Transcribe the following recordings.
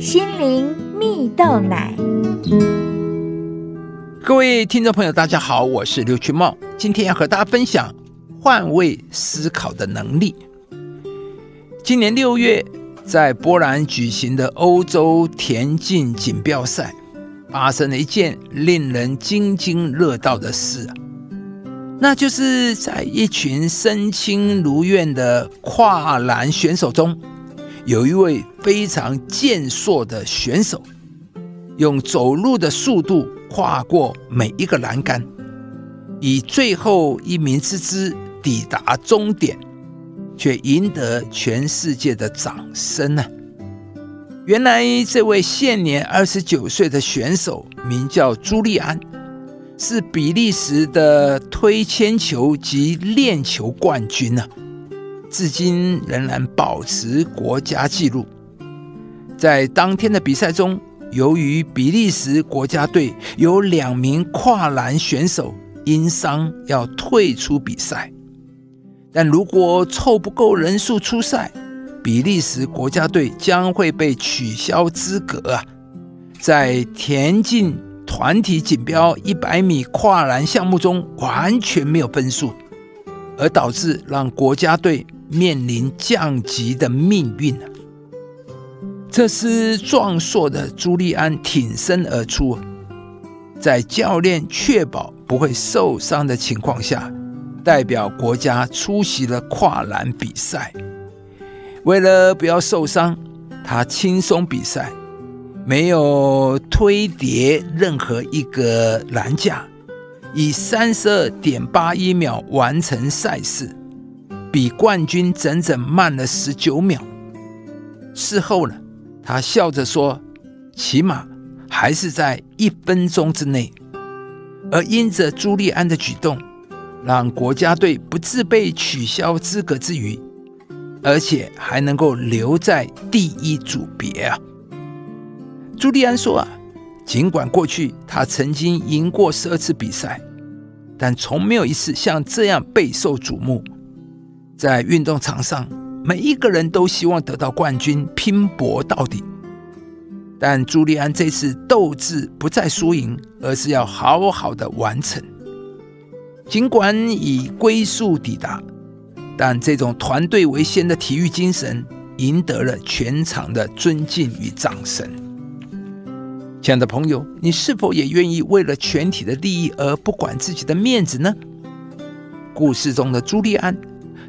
心灵蜜豆奶。各位听众朋友，大家好，我是刘群茂，今天要和大家分享换位思考的能力。今年六月，在波兰举行的欧洲田径锦标赛，发生了一件令人津津乐道的事啊，那就是在一群身轻如燕的跨栏选手中，有一位非常健硕的选手，用走路的速度跨过每一个栏杆，以最后一名之姿抵达终点。却赢得全世界的掌声呢！原来这位现年二十九岁的选手名叫朱利安，是比利时的推铅球及链球冠军呢，至今仍然保持国家纪录。在当天的比赛中，由于比利时国家队有两名跨栏选手因伤要退出比赛。但如果凑不够人数出赛，比利时国家队将会被取消资格啊！在田径团体锦标一百米跨栏项目中完全没有分数，而导致让国家队面临降级的命运啊！这时，壮硕的朱利安挺身而出，在教练确保不会受伤的情况下。代表国家出席了跨栏比赛，为了不要受伤，他轻松比赛，没有推叠任何一个栏架，以三十二点八一秒完成赛事，比冠军整整慢了十九秒。事后呢，他笑着说：“起码还是在一分钟之内。”而因着朱利安的举动。让国家队不自被取消资格之余，而且还能够留在第一组别啊！朱利安说啊，尽管过去他曾经赢过十二次比赛，但从没有一次像这样备受瞩目。在运动场上，每一个人都希望得到冠军，拼搏到底。但朱利安这次斗志不在输赢，而是要好好的完成。尽管以归宿抵达，但这种团队为先的体育精神赢得了全场的尊敬与掌声。亲爱的朋友，你是否也愿意为了全体的利益而不管自己的面子呢？故事中的朱利安，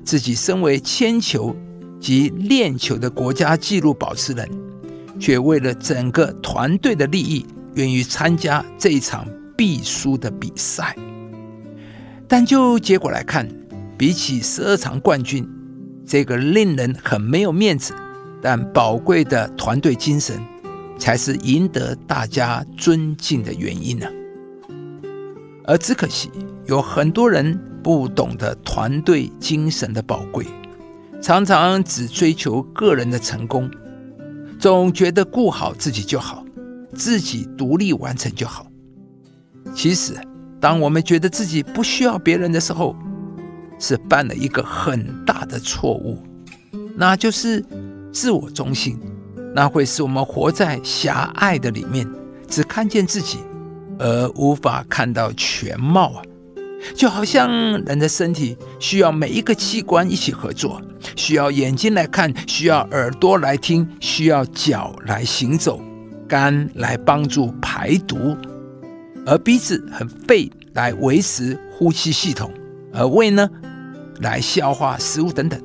自己身为铅球及链球的国家纪录保持人，却为了整个团队的利益，愿意参加这一场必输的比赛。但就结果来看，比起十二场冠军，这个令人很没有面子但宝贵的团队精神，才是赢得大家尊敬的原因呢。而只可惜，有很多人不懂得团队精神的宝贵，常常只追求个人的成功，总觉得顾好自己就好，自己独立完成就好。其实。当我们觉得自己不需要别人的时候，是犯了一个很大的错误，那就是自我中心，那会使我们活在狭隘的里面，只看见自己，而无法看到全貌啊！就好像人的身体需要每一个器官一起合作，需要眼睛来看，需要耳朵来听，需要脚来行走，肝来帮助排毒。而鼻子和肺来维持呼吸系统，而胃呢，来消化食物等等。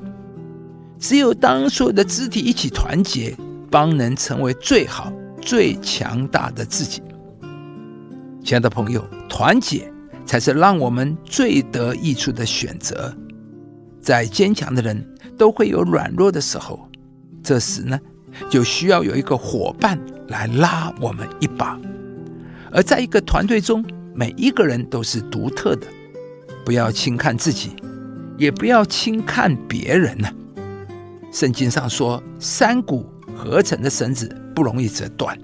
只有当所有的肢体一起团结，方能成为最好、最强大的自己。亲爱的朋友，团结才是让我们最得益处的选择。再坚强的人都会有软弱的时候，这时呢，就需要有一个伙伴来拉我们一把。而在一个团队中，每一个人都是独特的，不要轻看自己，也不要轻看别人呢。圣经上说，三股合成的绳子不容易折断。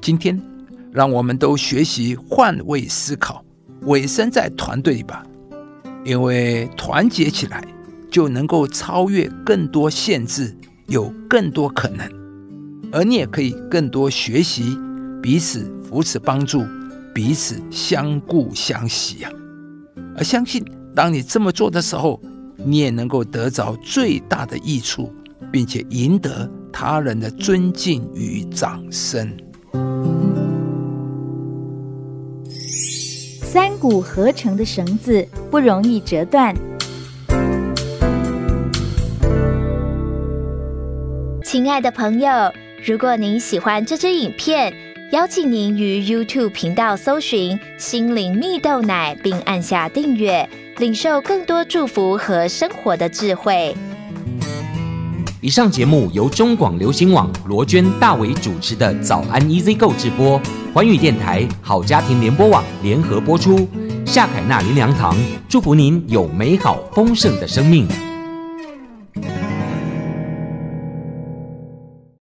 今天，让我们都学习换位思考，委身在团队里吧，因为团结起来就能够超越更多限制，有更多可能。而你也可以更多学习，彼此扶持帮助，彼此相顾相惜啊！而相信，当你这么做的时候，你也能够得着最大的益处，并且赢得他人的尊敬与掌声。三股合成的绳子不容易折断。亲爱的朋友，如果您喜欢这支影片，邀请您于 YouTube 频道搜寻“心灵蜜豆奶”，并按下订阅，领受更多祝福和生活的智慧。以上节目由中广流行网罗娟、大伟主持的《早安 Easy 购》直播，环宇电台好家庭联播网联合播出。夏凯纳林粮堂祝福您有美好丰盛的生命。